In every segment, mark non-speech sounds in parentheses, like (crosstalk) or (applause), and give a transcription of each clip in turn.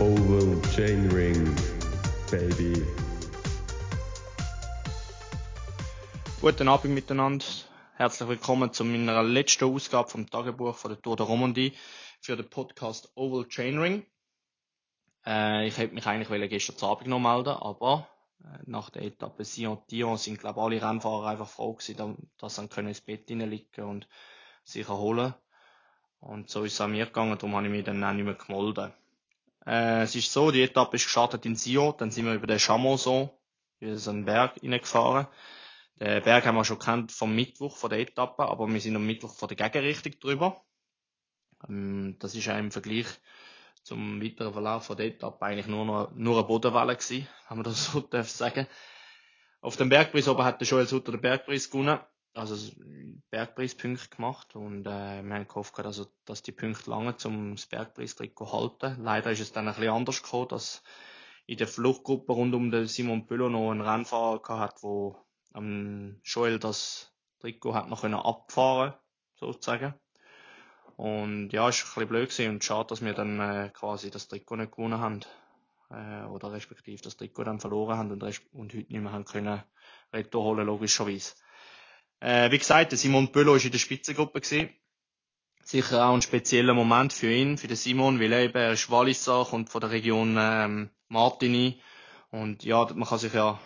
Oval Chain Ring, baby. Guten Abend miteinander. Herzlich willkommen zu meiner letzten Ausgabe vom Tagebuch von der Tour de Romandie für den Podcast Oval Chainring. Äh, ich hätte mich eigentlich gestern Abend noch melden aber äh, nach der Etappe Sion-Dion sind glaube alle Rennfahrer einfach froh gewesen, dass sie ins Bett liegen und sich erholen. Und so ist es an mir gegangen, darum habe ich mich dann auch nicht mehr gemolden. Äh, es ist so, die Etappe ist gestartet in Sion, dann sind wir über den Chamonson, über so einen Berg hineingefahren. Den Berg haben wir schon kennt vom Mittwoch von der Etappe, aber wir sind am Mittwoch von der Gegenrichtung drüber. Ähm, das ist auch im Vergleich zum weiteren Verlauf von der Etappe eigentlich nur, noch, nur eine Bodenwelle gewesen, wenn man das so (laughs) darf sagen. Auf dem Bergpreis oben hat der Joel Sutter den Bergpreis gewonnen, also Bergpreispunkte gemacht und äh, wir haben gehofft, also, dass die Punkte lange zum Bergpreistrikot halten. Leider ist es dann ein bisschen anders gekommen, dass in der Fluchtgruppe rund um den Simon Bülow noch einen Rennfahrer gehabt wo am Joel das Trikot hat noch können abfahren sozusagen. Und ja, ist ein bisschen blöd gewesen und schade, dass wir dann äh, quasi das Trikot nicht gewonnen haben. Äh, oder respektive das Trikot dann verloren haben und, und heute nicht mehr haben können Retto holen, logischerweise. Äh, wie gesagt, Simon Bülow ist in der Spitzengruppe gewesen. Sicher auch ein spezieller Moment für ihn, für den Simon, weil er eben er ist Walliser, kommt von der Region ähm, Martini. Und ja, man kann sich ja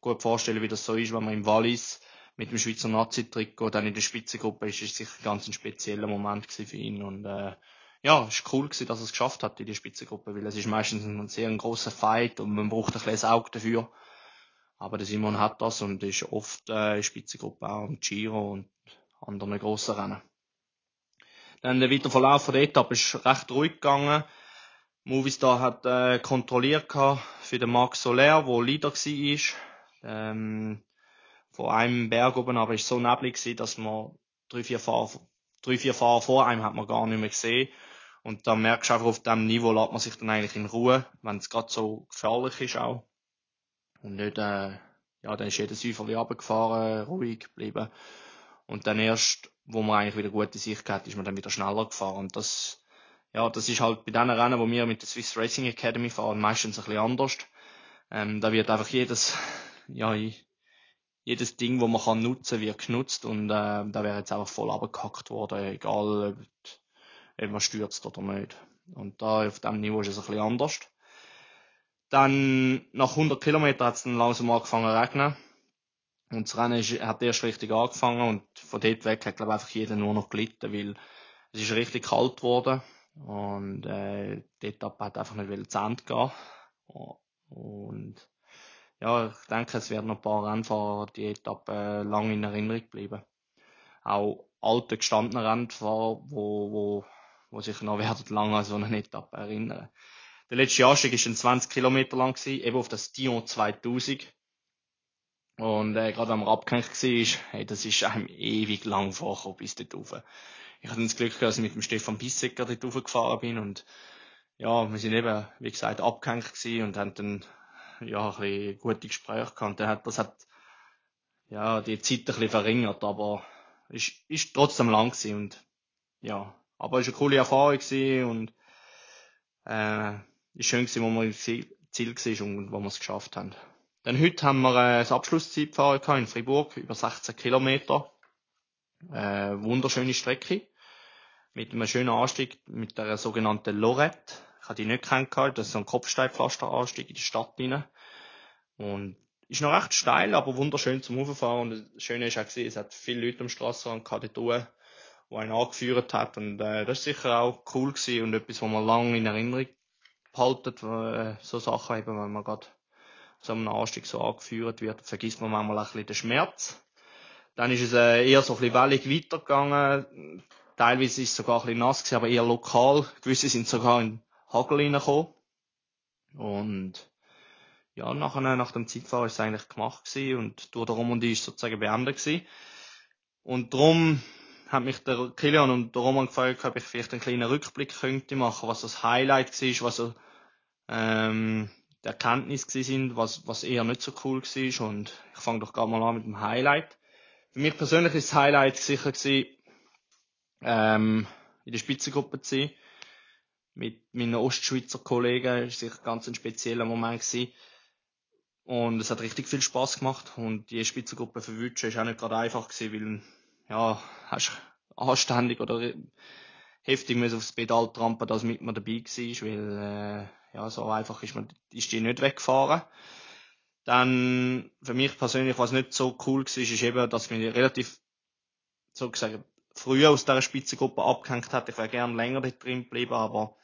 gut vorstellen, wie das so ist, wenn man im Wallis mit dem Schweizer Nazi-Trikot dann in der Spitzengruppe ist, ist sicher ganz ein spezieller Moment für ihn und äh, ja, es ist cool gewesen, dass er es geschafft hat in der Spitzengruppe, weil es ist meistens ein sehr ein großer Fight und man braucht ein bisschen Auge dafür. Aber der Simon hat das und ist oft äh, in Spitzengruppe auch im Giro und anderen grossen Rennen. Dann der weitere Verlauf der Etappe ist recht ruhig gegangen. Movistar hat äh, kontrolliert für den Marc Soler, wo Leader war. Ähm, von einem Berg oben, aber war so neblig gewesen, dass man drei, vier Fahrer, drei, vier Fahrer vor einem hat man gar nicht mehr gesehen. Und da merkst du einfach, auf dem Niveau lässt man sich dann eigentlich in Ruhe, wenn es gerade so gefährlich ist auch. Und nicht, äh, ja, dann ist jeder Säuferli runtergefahren, ruhig geblieben. Und dann erst, wo man eigentlich wieder gute Sicht hat, ist man dann wieder schneller gefahren. Und das, ja, das ist halt bei den Rennen, wo wir mit der Swiss Racing Academy fahren, meistens ein bisschen anders. Ähm, da wird einfach jedes, (laughs) ja, jedes Ding, wo man kann nutzen, wird genutzt und äh, da wäre jetzt einfach voll abgehackt worden, egal ob, ob man stürzt oder nicht. Und da auf dem Niveau ist es ein bisschen anders. Dann nach 100 Kilometern hat es dann langsam angefangen zu regnen. Und das Rennen ist, hat erst richtig angefangen und von dort weg hat glaube ich einfach jeder nur noch gelitten, weil es ist richtig kalt geworden und äh, die Etappe hat einfach nicht zu Ende gehen. Und ja, ich denke, es werden noch ein paar Rennfahrer die Etappe lang in Erinnerung bleiben. Auch alte gestandene Rennfahrer, wo, wo, wo sich noch (laughs) werden lang an so eine Etappe erinnern. Der letzte Anstieg ist 20 Kilometer lang gewesen, eben auf das Dion 2000. Und äh, gerade man abgehängt war, hey, das ist einem ewig lang vorgekommen bis dort rauf. Ich hatte das Glück, dass ich mit dem Stefan Bissecker dort raufgefahren bin und ja, wir sind eben, wie gesagt, abgehängt gewesen und haben dann ja, ein bisschen gute Gespräche gehabt. Hat, das hat, ja, die Zeit ein bisschen verringert, aber ist, ist trotzdem lang gewesen und, ja, aber es war eine coole Erfahrung gewesen und, äh, ist schön gewesen, wo wir im Ziel, war und wo wir es geschafft haben. Dann heute haben wir äh, das Abschlusszeitfahren in Fribourg, über 16 Kilometer. Äh, wunderschöne Strecke. Mit einem schönen Anstieg, mit der sogenannten Lorette. Ich habe die nicht kennengelernt. Das ist so ein Kopfsteinpflasteranstieg in die Stadt rein. Und ist noch recht steil, aber wunderschön zum Hochfahren. Und das Schöne ist auch gesehen, es hat viele Leute am Strassenrand gehabt, dort die einen angeführt hat. Und äh, das ist sicher auch cool gewesen und etwas, was man lange in Erinnerung behaltet, äh, so Sachen eben, wenn man gerade so einem Anstieg so angeführt wird, vergisst man manchmal ein bisschen den Schmerz. Dann ist es äh, eher so ein bisschen wellig weitergegangen. Teilweise ist es sogar ein bisschen nass gewesen, aber eher lokal. Gewisse sind sogar in Hagel reingekommen. Und ja, nachher, nach dem Zeitfahren ist es eigentlich gemacht gewesen und durch der Romandie ist sozusagen beendet gewesen. Und darum hat mich der Kilian und der Roman gefragt, ob ich vielleicht einen kleinen Rückblick könnte machen, was das Highlight war, was so, ähm, die Erkenntnisse sind, was, was eher nicht so cool war. Und ich fange doch gerade mal an mit dem Highlight. Für mich persönlich ist das Highlight sicher gewesen, ähm, in der Spitzengruppe zu sein mit meinen Ostschweizer Kollegen. ist sicher ganz ein spezieller Moment gewesen. Und es hat richtig viel Spaß gemacht. Und die Spitzengruppe verwünschen ist auch nicht gerade einfach gewesen, weil, ja, hast anständig oder heftig müssen aufs Pedal trampen, dass mit mir dabei war, weil, äh, ja, so einfach ist man, ist die nicht weggefahren. Dann, für mich persönlich, was nicht so cool war, ist eben, dass mich relativ, so gesagt, früher aus dieser Spitzengruppe abgehängt hat. Ich wäre gern länger dort drin geblieben, aber,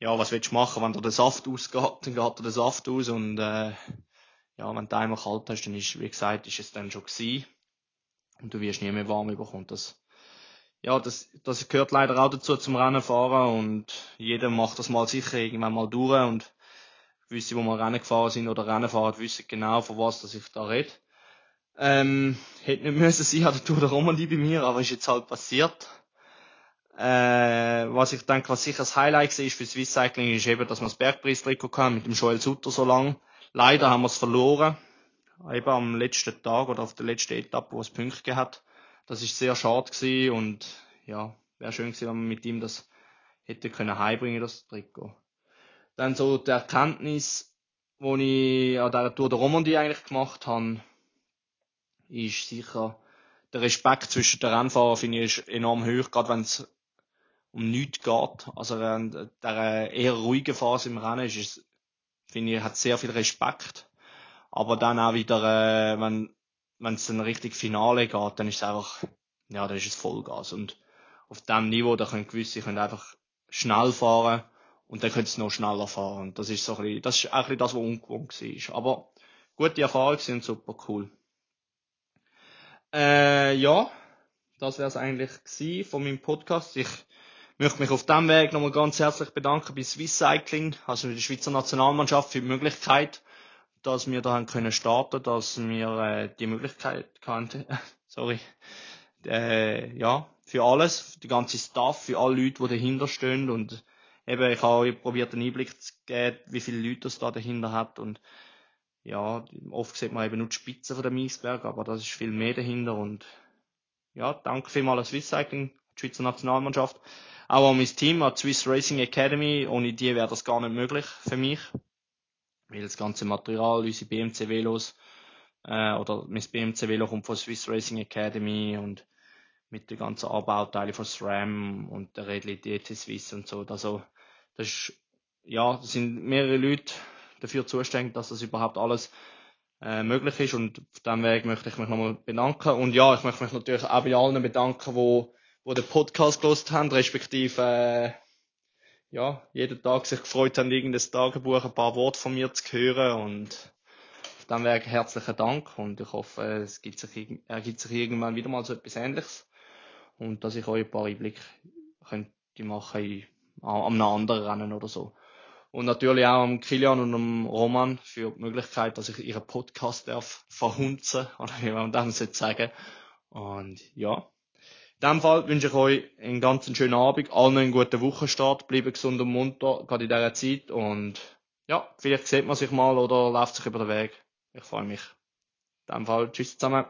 ja, was willst du machen? Wenn dir der Saft ausgeht, dann geht dir der Saft aus und, äh, ja, wenn du einmal kalt hast, dann ist, wie gesagt, ist es dann schon gewesen. Und du wirst nie mehr warm bekommen. Das, ja, das, das gehört leider auch dazu zum Rennen fahren und jeder macht das mal sicher irgendwann mal durch und gewisse, wo mal Rennen gefahren sind oder Rennen fahren, wissen genau, von was dass ich da rede. Ähm, hätte nicht müssen sein der Tour der Romandie bei mir, aber ist jetzt halt passiert. Äh, was ich denke, was sicher das Highlight war für Swiss Cycling, ist eben, dass wir das Bergpreistrikot haben mit dem Joel Sutter so lang. Leider haben wir es verloren. Eben am letzten Tag oder auf der letzten Etappe, wo es Punkte hat. Das ist sehr schade gewesen und ja, wäre schön gewesen, wenn man mit ihm das hätte können heimbringen, das Trikot. Dann so die Erkenntnis, wo ich an dieser Tour der Romandie eigentlich gemacht habe, ist sicher der Respekt zwischen den Rennfahrern finde ich ist enorm hoch, gerade wenn es um nichts geht. Also in der eher ruhigen Phase im Rennen ist es finde ich, hat sehr viel Respekt. Aber dann auch wieder, äh, wenn wenn es dann richtig Finale geht, dann ist es einfach, ja, dann ist es Vollgas. Und auf dem Niveau, da können gewisse können einfach schnell fahren und dann können sie noch schneller fahren. Das ist so ein bisschen, das ist auch ein bisschen das, was ungewohnt war. Aber gute Erfahrung sind super cool. Äh, ja, das wäre es eigentlich von meinem Podcast. Ich möchte mich auf dem Weg nochmal ganz herzlich bedanken bei Swiss Cycling, also der Schweizer Nationalmannschaft für die Möglichkeit, dass wir da haben können starten, dass wir äh, die Möglichkeit kannten, (laughs) sorry, äh, ja, für alles, die ganze Staff, für alle Leute, die dahinter stehen und eben, ich habe probiert einen Einblick zu geben, wie viele Leute es da dahinter hat und ja, oft sieht man eben nur die Spitze von dem Eisberg, aber das ist viel mehr dahinter und ja, danke vielmals an Swiss Cycling, die Schweizer Nationalmannschaft. Auch an mein Team, an Swiss Racing Academy. Ohne die wäre das gar nicht möglich für mich. Weil das ganze Material, unsere BMC Velos, äh, oder mein BMC Velo kommt von Swiss Racing Academy und mit den ganzen Anbauteilen von SRAM und der Redley DT Swiss und so. Also, das ist, ja, das sind mehrere Leute dafür zuständig, dass das überhaupt alles äh, möglich ist und auf diesem Weg möchte ich mich nochmal bedanken. Und ja, ich möchte mich natürlich auch bei allen bedanken, die wo den Podcast gelost haben, respektive äh, ja, jeden Tag sich gefreut haben, irgendein Tagebuch, ein paar Worte von mir zu hören und dem Weg herzlichen Dank und ich hoffe, es gibt sich, ergibt sich irgendwann wieder mal so etwas Ähnliches und dass ich euch ein paar Einblicke könnte machen in, an einem anderen Rennen oder so. Und natürlich auch am Kilian und am Roman für die Möglichkeit, dass ich ihren Podcast darf verhunzen, (laughs) oder wie man das sagen Und ja, in dem Fall wünsche ich euch einen ganz schönen Abend, allen einen guten Wochenstart, bleiben gesund und munter, gerade in dieser Zeit und ja, vielleicht sieht man sich mal oder läuft sich über den Weg. Ich freue mich. In dem Fall, tschüss zusammen.